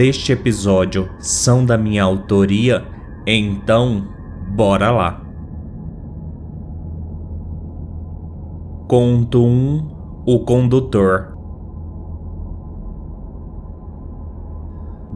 deste episódio são da minha autoria, então bora lá. Conto 1 O Condutor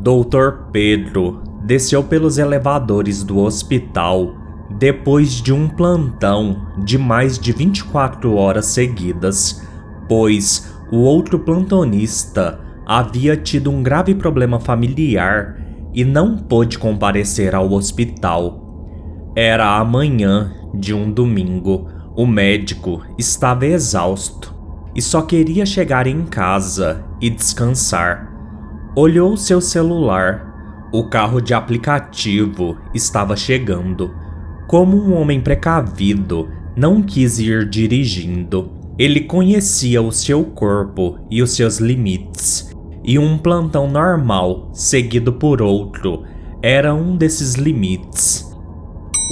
Doutor Pedro desceu pelos elevadores do hospital depois de um plantão de mais de 24 horas seguidas, pois o outro plantonista havia tido um grave problema familiar e não pôde comparecer ao hospital. Era a manhã de um domingo. O médico estava exausto e só queria chegar em casa e descansar. Olhou seu celular. O carro de aplicativo estava chegando. Como um homem precavido, não quis ir dirigindo. Ele conhecia o seu corpo e os seus limites e um plantão normal, seguido por outro, era um desses limites.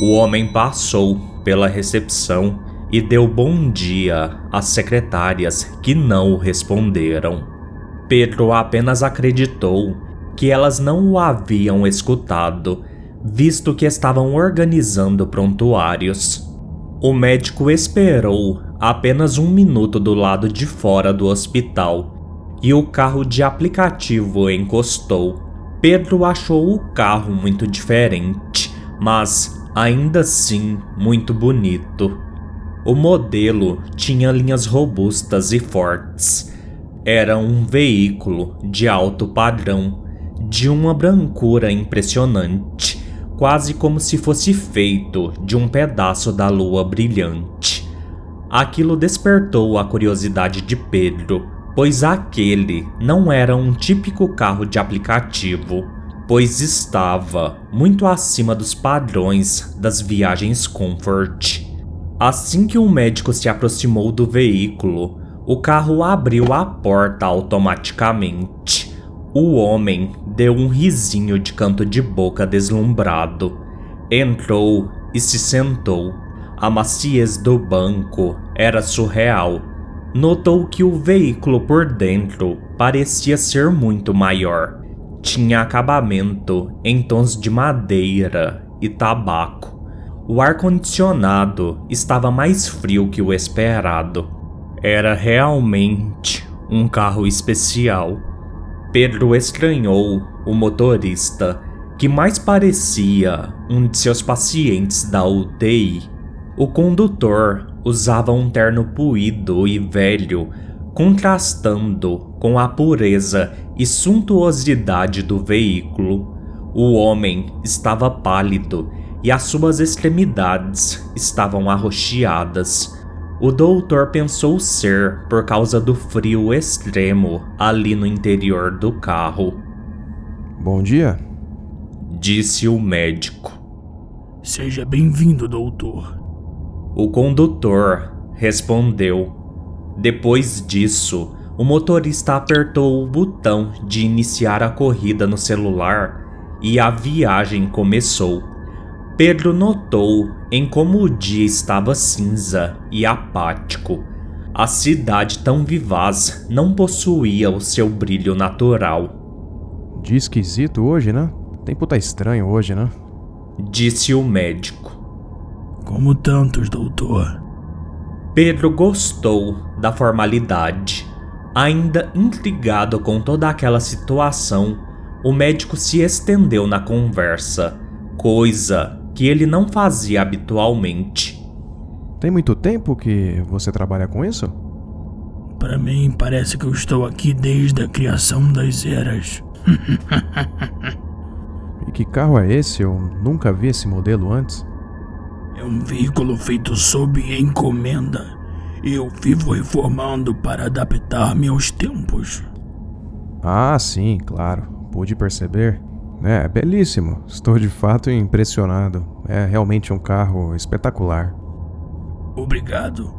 O homem passou pela recepção e deu bom dia às secretárias que não responderam. Pedro apenas acreditou que elas não o haviam escutado, visto que estavam organizando prontuários. O médico esperou apenas um minuto do lado de fora do hospital e o carro de aplicativo encostou. Pedro achou o carro muito diferente, mas ainda assim muito bonito. O modelo tinha linhas robustas e fortes. Era um veículo de alto padrão, de uma brancura impressionante, quase como se fosse feito de um pedaço da lua brilhante. Aquilo despertou a curiosidade de Pedro pois aquele não era um típico carro de aplicativo, pois estava muito acima dos padrões das viagens Comfort. Assim que o médico se aproximou do veículo, o carro abriu a porta automaticamente. O homem deu um risinho de canto de boca deslumbrado. Entrou e se sentou. A maciez do banco era surreal notou que o veículo por dentro parecia ser muito maior. Tinha acabamento em tons de madeira e tabaco. O ar-condicionado estava mais frio que o esperado. Era realmente um carro especial. Pedro estranhou o motorista, que mais parecia um de seus pacientes da UTI. O condutor usava um terno puído e velho, contrastando com a pureza e suntuosidade do veículo. O homem estava pálido e as suas extremidades estavam arroxeadas. O doutor pensou ser por causa do frio extremo ali no interior do carro. Bom dia, disse o médico. Seja bem-vindo, doutor. O condutor respondeu. Depois disso, o motorista apertou o botão de iniciar a corrida no celular e a viagem começou. Pedro notou em como o dia estava cinza e apático. A cidade tão vivaz não possuía o seu brilho natural. Dia esquisito hoje, né? O tempo tá estranho hoje, né? Disse o médico. Como tantos, doutor. Pedro gostou da formalidade. Ainda intrigado com toda aquela situação, o médico se estendeu na conversa, coisa que ele não fazia habitualmente. Tem muito tempo que você trabalha com isso? Para mim, parece que eu estou aqui desde a criação das eras. e que carro é esse? Eu nunca vi esse modelo antes. É um veículo feito sob encomenda. Eu vivo reformando para adaptar-me aos tempos. Ah, sim, claro. pude perceber. É, belíssimo. Estou de fato impressionado. É realmente um carro espetacular. Obrigado.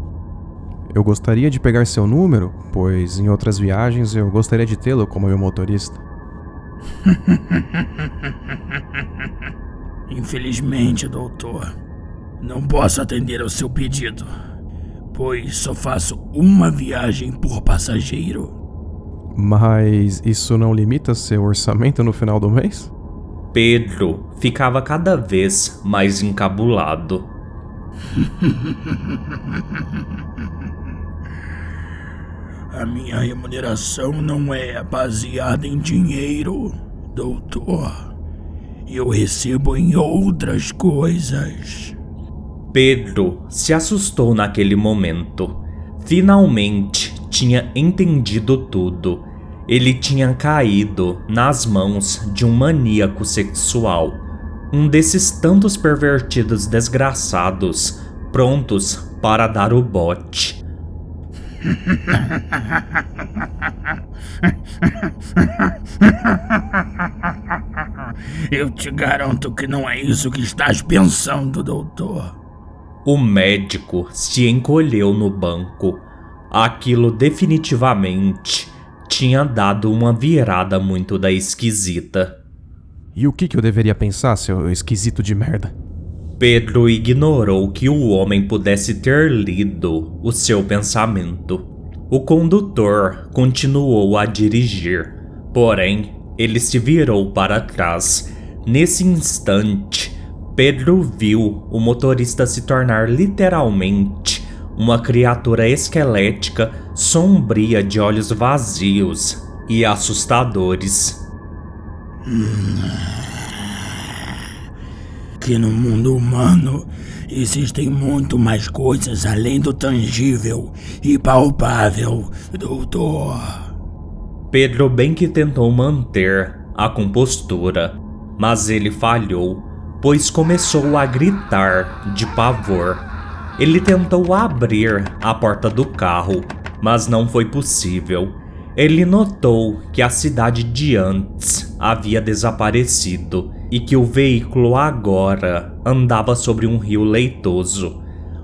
Eu gostaria de pegar seu número, pois em outras viagens eu gostaria de tê-lo como meu motorista. Infelizmente, doutor, não posso atender ao seu pedido, pois só faço uma viagem por passageiro. Mas isso não limita seu orçamento no final do mês? Pedro ficava cada vez mais encabulado. A minha remuneração não é baseada em dinheiro, doutor. Eu recebo em outras coisas. Pedro se assustou naquele momento. Finalmente tinha entendido tudo. Ele tinha caído nas mãos de um maníaco sexual. Um desses tantos pervertidos desgraçados, prontos para dar o bote. Eu te garanto que não é isso que estás pensando, doutor. O médico se encolheu no banco. Aquilo definitivamente tinha dado uma virada muito da esquisita. E o que, que eu deveria pensar, seu esquisito de merda? Pedro ignorou que o homem pudesse ter lido o seu pensamento. O condutor continuou a dirigir, porém, ele se virou para trás. Nesse instante, Pedro viu o motorista se tornar literalmente uma criatura esquelética, sombria de olhos vazios e assustadores. Que no mundo humano existem muito mais coisas além do tangível e palpável, doutor. Pedro bem que tentou manter a compostura, mas ele falhou, pois começou a gritar de pavor. Ele tentou abrir a porta do carro, mas não foi possível. Ele notou que a cidade de antes havia desaparecido e que o veículo agora andava sobre um rio leitoso,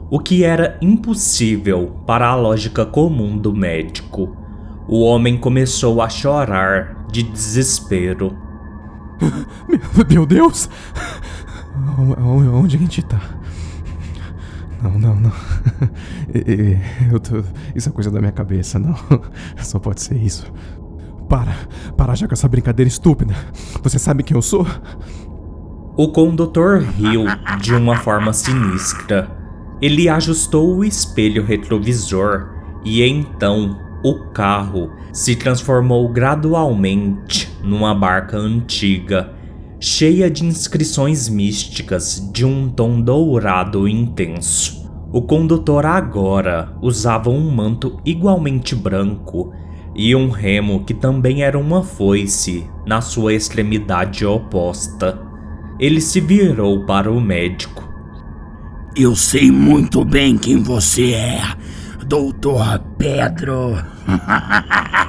o que era impossível para a lógica comum do médico. O homem começou a chorar de desespero. Meu Deus! Onde a gente tá? Não, não, não. Eu tô... Isso é coisa da minha cabeça, não. Só pode ser isso. Para, para já com essa brincadeira estúpida. Você sabe quem eu sou? O condutor riu de uma forma sinistra. Ele ajustou o espelho retrovisor e então o carro se transformou gradualmente numa barca antiga, cheia de inscrições místicas de um tom dourado intenso. O condutor agora usava um manto igualmente branco e um remo que também era uma foice na sua extremidade oposta. Ele se virou para o médico. Eu sei muito bem quem você é, Doutor Pedro.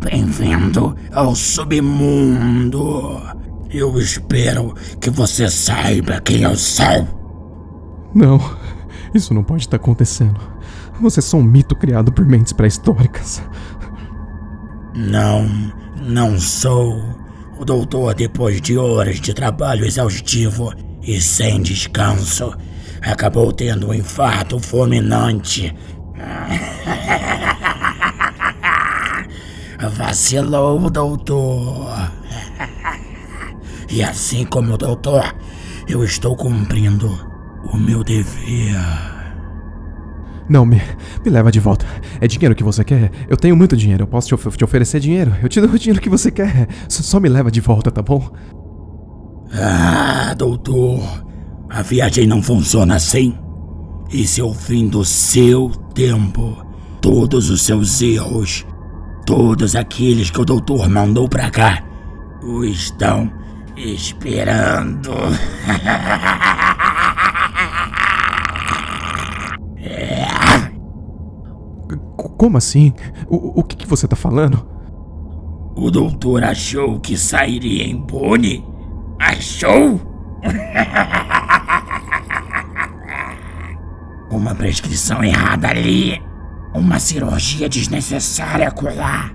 Bem-vindo ao submundo. Eu espero que você saiba quem eu sou. Não, isso não pode estar acontecendo. Você é só um mito criado por mentes pré-históricas. Não, não sou. O doutor, depois de horas de trabalho exaustivo e sem descanso, acabou tendo um infarto fulminante. Vacilou, doutor. E assim como o doutor, eu estou cumprindo o meu dever. Não, me, me leva de volta. É dinheiro que você quer? Eu tenho muito dinheiro. Eu posso te, of te oferecer dinheiro. Eu te dou o dinheiro que você quer. S só me leva de volta, tá bom? Ah, doutor. A viagem não funciona assim. Esse é o fim do seu tempo. Todos os seus erros, todos aqueles que o doutor mandou pra cá, o estão esperando. Como assim? O, o que, que você tá falando? O doutor achou que sairia impune? Achou? Uma prescrição errada ali. Uma cirurgia desnecessária colar.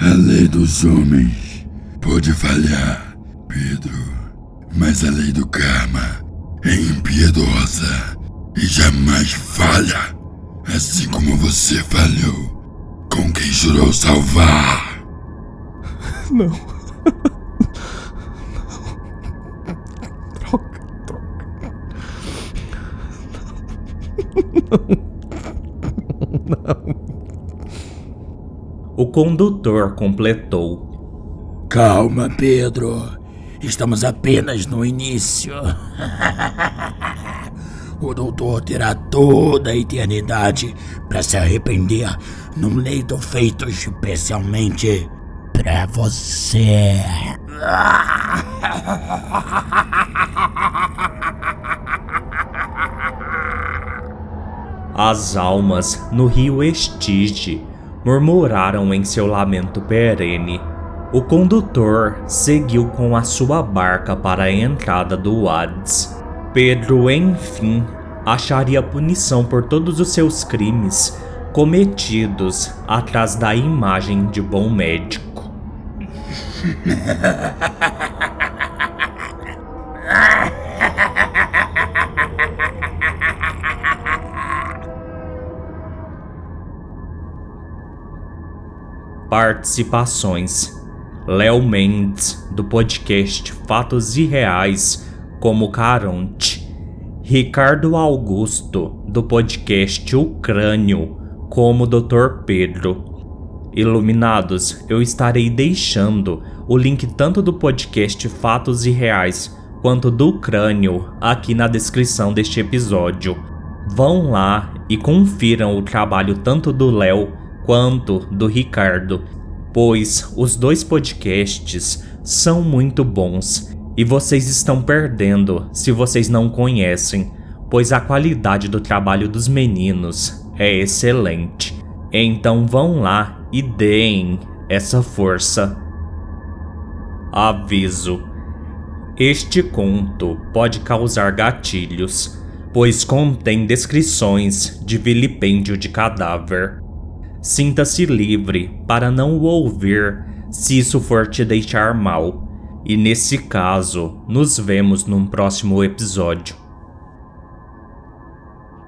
A lei dos homens pode falhar, Pedro. Mas a lei do karma é impiedosa e jamais falha. Assim como você falhou com quem jurou salvar. Não. Troca, troca. O condutor completou. Calma, Pedro. Estamos apenas no início. o doutor terá toda a eternidade para se arrepender num leito feito especialmente para você. As almas no rio Estige murmuraram em seu lamento perene. O condutor seguiu com a sua barca para a entrada do Hades. Pedro, enfim, acharia punição por todos os seus crimes cometidos atrás da imagem de bom médico. Participações: Léo Mendes, do podcast Fatos Irreais, como Caronte. Ricardo Augusto, do podcast O Crânio, como Dr. Pedro. Iluminados, eu estarei deixando o link tanto do podcast Fatos Irreais quanto do Crânio aqui na descrição deste episódio. Vão lá e confiram o trabalho tanto do Léo quanto do Ricardo, pois os dois podcasts são muito bons e vocês estão perdendo se vocês não conhecem, pois a qualidade do trabalho dos meninos é excelente. Então vão lá e deem essa força. Aviso: Este conto pode causar gatilhos, pois contém descrições de vilipêndio de cadáver. Sinta-se livre para não o ouvir se isso for te deixar mal. E nesse caso, nos vemos num próximo episódio.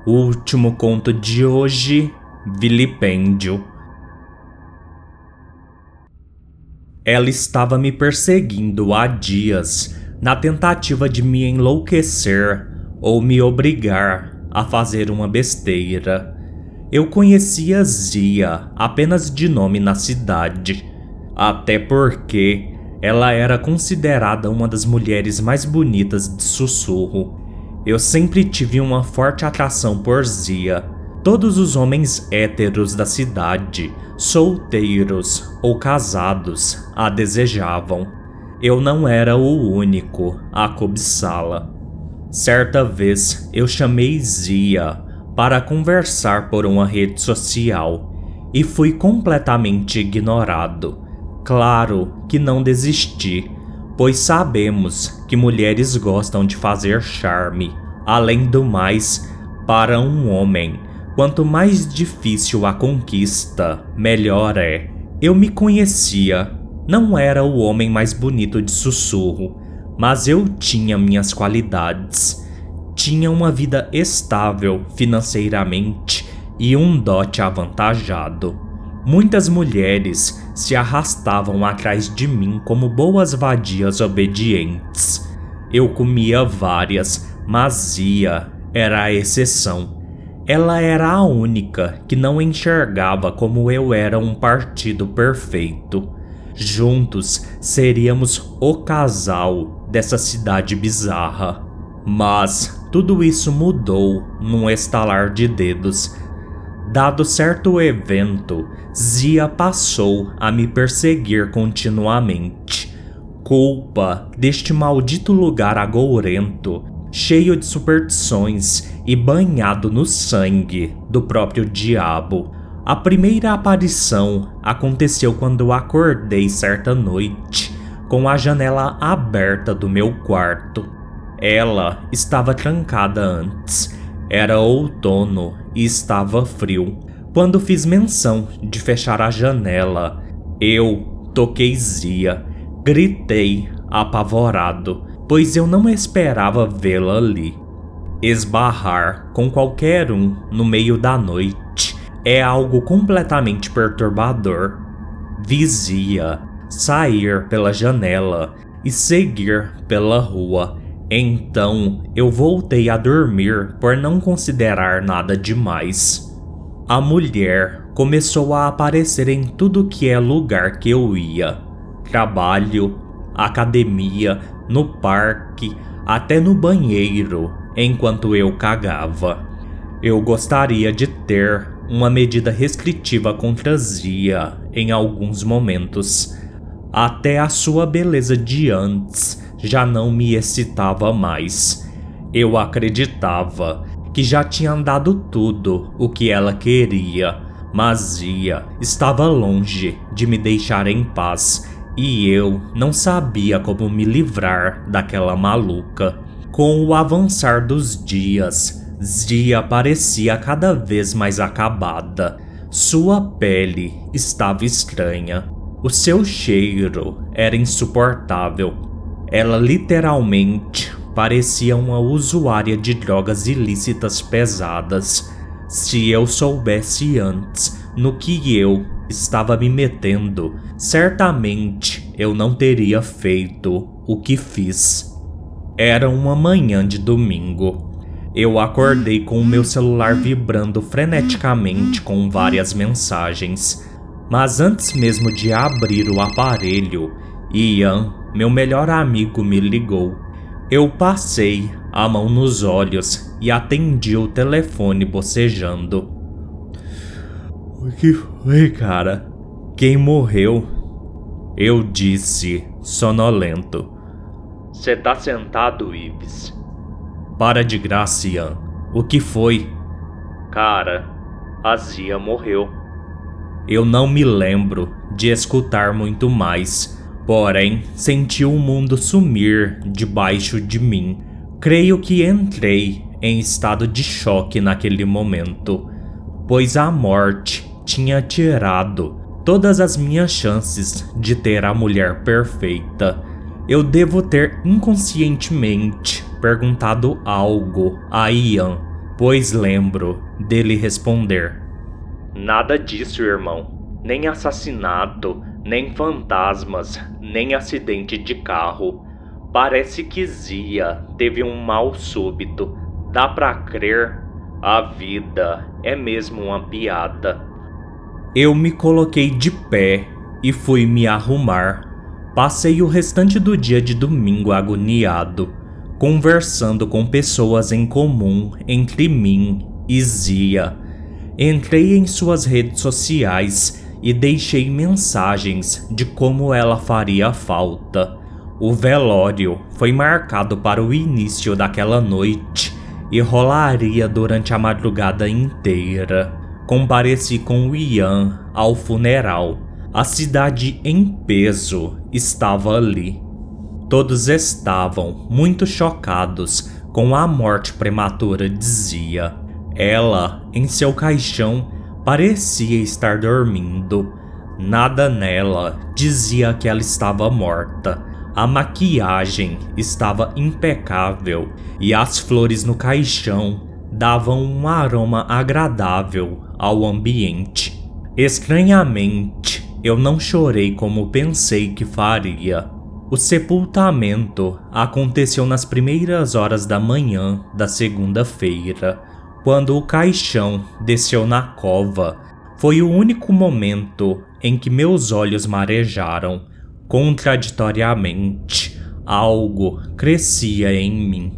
O último conto de hoje: Vilipêndio. Ela estava me perseguindo há dias, na tentativa de me enlouquecer ou me obrigar a fazer uma besteira. Eu conhecia Zia apenas de nome na cidade, até porque ela era considerada uma das mulheres mais bonitas de sussurro. Eu sempre tive uma forte atração por Zia. Todos os homens héteros da cidade, solteiros ou casados, a desejavam. Eu não era o único a cobiçá-la. Certa vez eu chamei Zia para conversar por uma rede social e fui completamente ignorado. Claro que não desisti, pois sabemos que mulheres gostam de fazer charme. Além do mais, para um homem, quanto mais difícil a conquista, melhor é. Eu me conhecia, não era o homem mais bonito de sussurro, mas eu tinha minhas qualidades tinha uma vida estável financeiramente e um dote avantajado. Muitas mulheres se arrastavam atrás de mim como boas vadias obedientes. Eu comia várias, mas Ia era a exceção. Ela era a única que não enxergava como eu era um partido perfeito. Juntos seríamos o casal dessa cidade bizarra. Mas tudo isso mudou num estalar de dedos. Dado certo evento, Zia passou a me perseguir continuamente. Culpa deste maldito lugar agourento, cheio de superstições e banhado no sangue do próprio diabo. A primeira aparição aconteceu quando acordei certa noite com a janela aberta do meu quarto. Ela estava trancada antes. Era outono e estava frio. Quando fiz menção de fechar a janela, eu toquei Zia, gritei apavorado, pois eu não esperava vê-la ali. Esbarrar com qualquer um no meio da noite é algo completamente perturbador. Vizia sair pela janela e seguir pela rua. Então eu voltei a dormir por não considerar nada demais. A mulher começou a aparecer em tudo que é lugar que eu ia: trabalho, academia, no parque, até no banheiro, enquanto eu cagava. Eu gostaria de ter uma medida restritiva contra Zia em alguns momentos. Até a sua beleza de antes já não me excitava mais. Eu acreditava que já tinha dado tudo o que ela queria, mas Zia estava longe de me deixar em paz e eu não sabia como me livrar daquela maluca. Com o avançar dos dias, Zia parecia cada vez mais acabada. Sua pele estava estranha. O seu cheiro era insuportável. Ela literalmente parecia uma usuária de drogas ilícitas pesadas. Se eu soubesse antes no que eu estava me metendo, certamente eu não teria feito o que fiz. Era uma manhã de domingo. Eu acordei com o meu celular vibrando freneticamente com várias mensagens. Mas antes mesmo de abrir o aparelho, Ian, meu melhor amigo, me ligou. Eu passei a mão nos olhos e atendi o telefone bocejando. O que foi, cara? Quem morreu? Eu disse, sonolento. Você tá sentado, Ives? Para de graça, Ian. O que foi? Cara, a Zia morreu. Eu não me lembro de escutar muito mais, porém senti o mundo sumir debaixo de mim. Creio que entrei em estado de choque naquele momento, pois a morte tinha tirado todas as minhas chances de ter a mulher perfeita. Eu devo ter inconscientemente perguntado algo a Ian, pois lembro dele responder: Nada disso, irmão. Nem assassinato, nem fantasmas, nem acidente de carro. Parece que Zia teve um mal súbito. Dá pra crer? A vida é mesmo uma piada. Eu me coloquei de pé e fui me arrumar. Passei o restante do dia de domingo agoniado, conversando com pessoas em comum entre mim e Zia. Entrei em suas redes sociais e deixei mensagens de como ela faria falta. O velório foi marcado para o início daquela noite e rolaria durante a madrugada inteira. Compareci com Ian ao funeral. A cidade em peso estava ali. Todos estavam muito chocados com a morte prematura de Zia. Ela, em seu caixão, parecia estar dormindo. Nada nela dizia que ela estava morta. A maquiagem estava impecável e as flores no caixão davam um aroma agradável ao ambiente. Estranhamente, eu não chorei como pensei que faria. O sepultamento aconteceu nas primeiras horas da manhã da segunda-feira, quando o caixão desceu na cova. Foi o único momento em que meus olhos marejaram. Contraditoriamente, algo crescia em mim.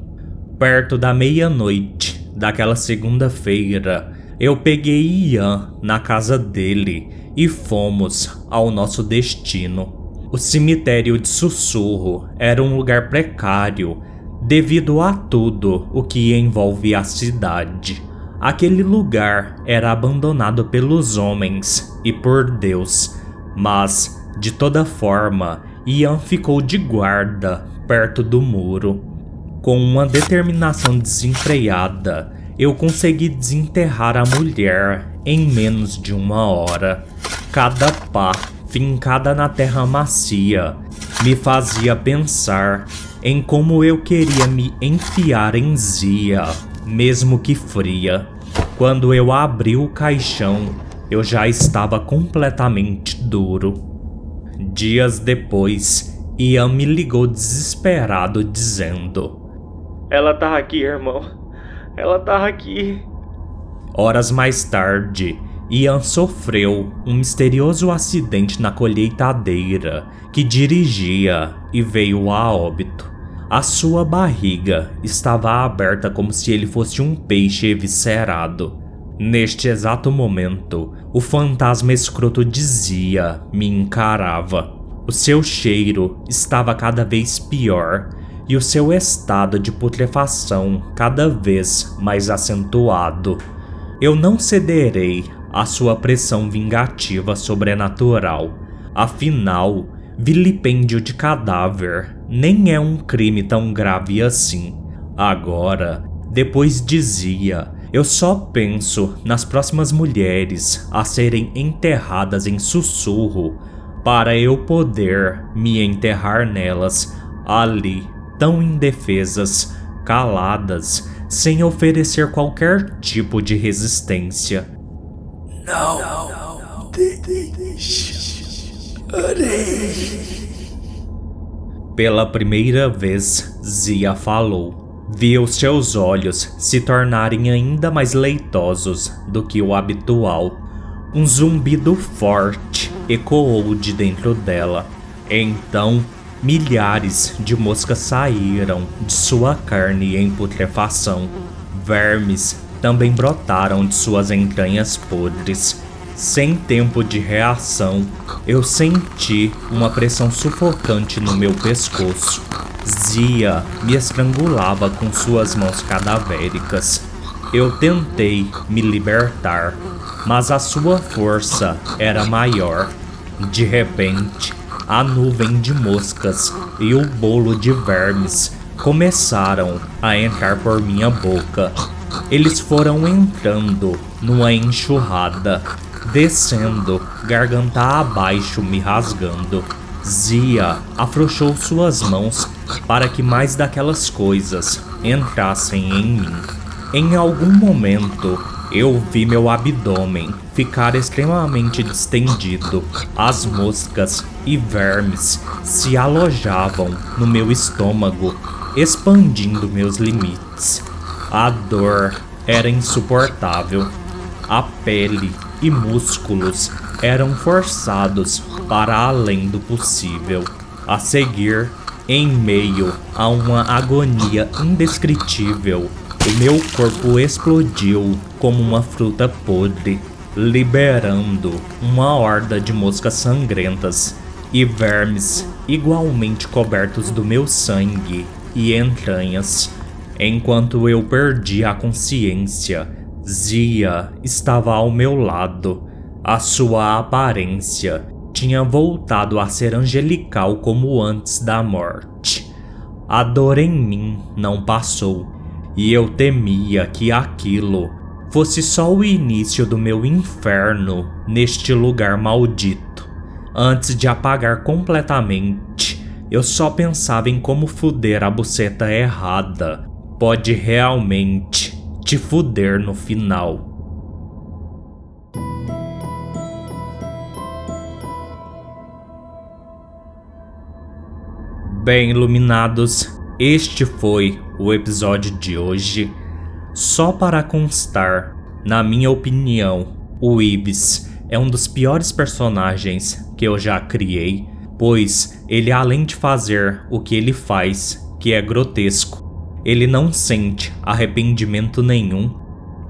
Perto da meia-noite, daquela segunda-feira, eu peguei Ian na casa dele e fomos ao nosso destino. O cemitério de Sussurro era um lugar precário devido a tudo o que envolve a cidade. Aquele lugar era abandonado pelos homens e por Deus, mas, de toda forma, Ian ficou de guarda perto do muro. Com uma determinação desenfreada, eu consegui desenterrar a mulher em menos de uma hora. Cada pá fincada na terra macia me fazia pensar em como eu queria me enfiar em Zia mesmo que fria. Quando eu abri o caixão, eu já estava completamente duro. Dias depois, Ian me ligou desesperado dizendo: Ela tá aqui, irmão. Ela tá aqui. Horas mais tarde, Ian sofreu um misterioso acidente na colheitadeira que dirigia e veio a óbito. A sua barriga estava aberta como se ele fosse um peixe eviscerado. Neste exato momento, o fantasma escroto dizia, me encarava. O seu cheiro estava cada vez pior e o seu estado de putrefação cada vez mais acentuado. Eu não cederei à sua pressão vingativa sobrenatural. Afinal, vilipêndio de cadáver nem é um crime tão grave assim. Agora, depois dizia, eu só penso nas próximas mulheres a serem enterradas em sussurro para eu poder me enterrar nelas ali, tão indefesas, caladas, sem oferecer qualquer tipo de resistência. Não, não. Pela primeira vez, Zia falou. Via os seus olhos se tornarem ainda mais leitosos do que o habitual. Um zumbido forte ecoou de dentro dela. Então, milhares de moscas saíram de sua carne em putrefação. Vermes também brotaram de suas entranhas podres sem tempo de reação, eu senti uma pressão sufocante no meu pescoço. Zia me estrangulava com suas mãos cadavéricas. Eu tentei me libertar, mas a sua força era maior. De repente, a nuvem de moscas e o bolo de vermes começaram a entrar por minha boca. Eles foram entrando numa enxurrada descendo, garganta abaixo, me rasgando. Zia afrouxou suas mãos para que mais daquelas coisas entrassem em mim. Em algum momento, eu vi meu abdômen ficar extremamente distendido. As moscas e vermes se alojavam no meu estômago, expandindo meus limites. A dor era insuportável. A pele e músculos eram forçados para além do possível. A seguir, em meio a uma agonia indescritível, meu corpo explodiu como uma fruta podre, liberando uma horda de moscas sangrentas e vermes igualmente cobertos do meu sangue e entranhas. Enquanto eu perdi a consciência, Zia estava ao meu lado. A sua aparência tinha voltado a ser angelical como antes da morte. A dor em mim não passou, e eu temia que aquilo fosse só o início do meu inferno neste lugar maldito. Antes de apagar completamente, eu só pensava em como fuder a buceta errada pode realmente te fuder no final. Bem iluminados, este foi o episódio de hoje. Só para constar, na minha opinião, o Ibis é um dos piores personagens que eu já criei, pois ele além de fazer o que ele faz, que é grotesco, ele não sente arrependimento nenhum.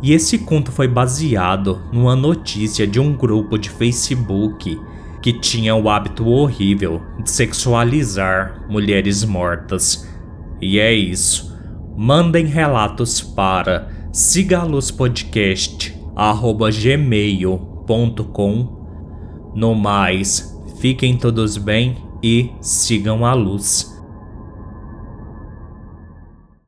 E esse conto foi baseado numa notícia de um grupo de Facebook que tinha o hábito horrível de sexualizar mulheres mortas. E é isso. Mandem relatos para siga a Luz Podcast, arroba gmail.com. No mais, fiquem todos bem e sigam a luz.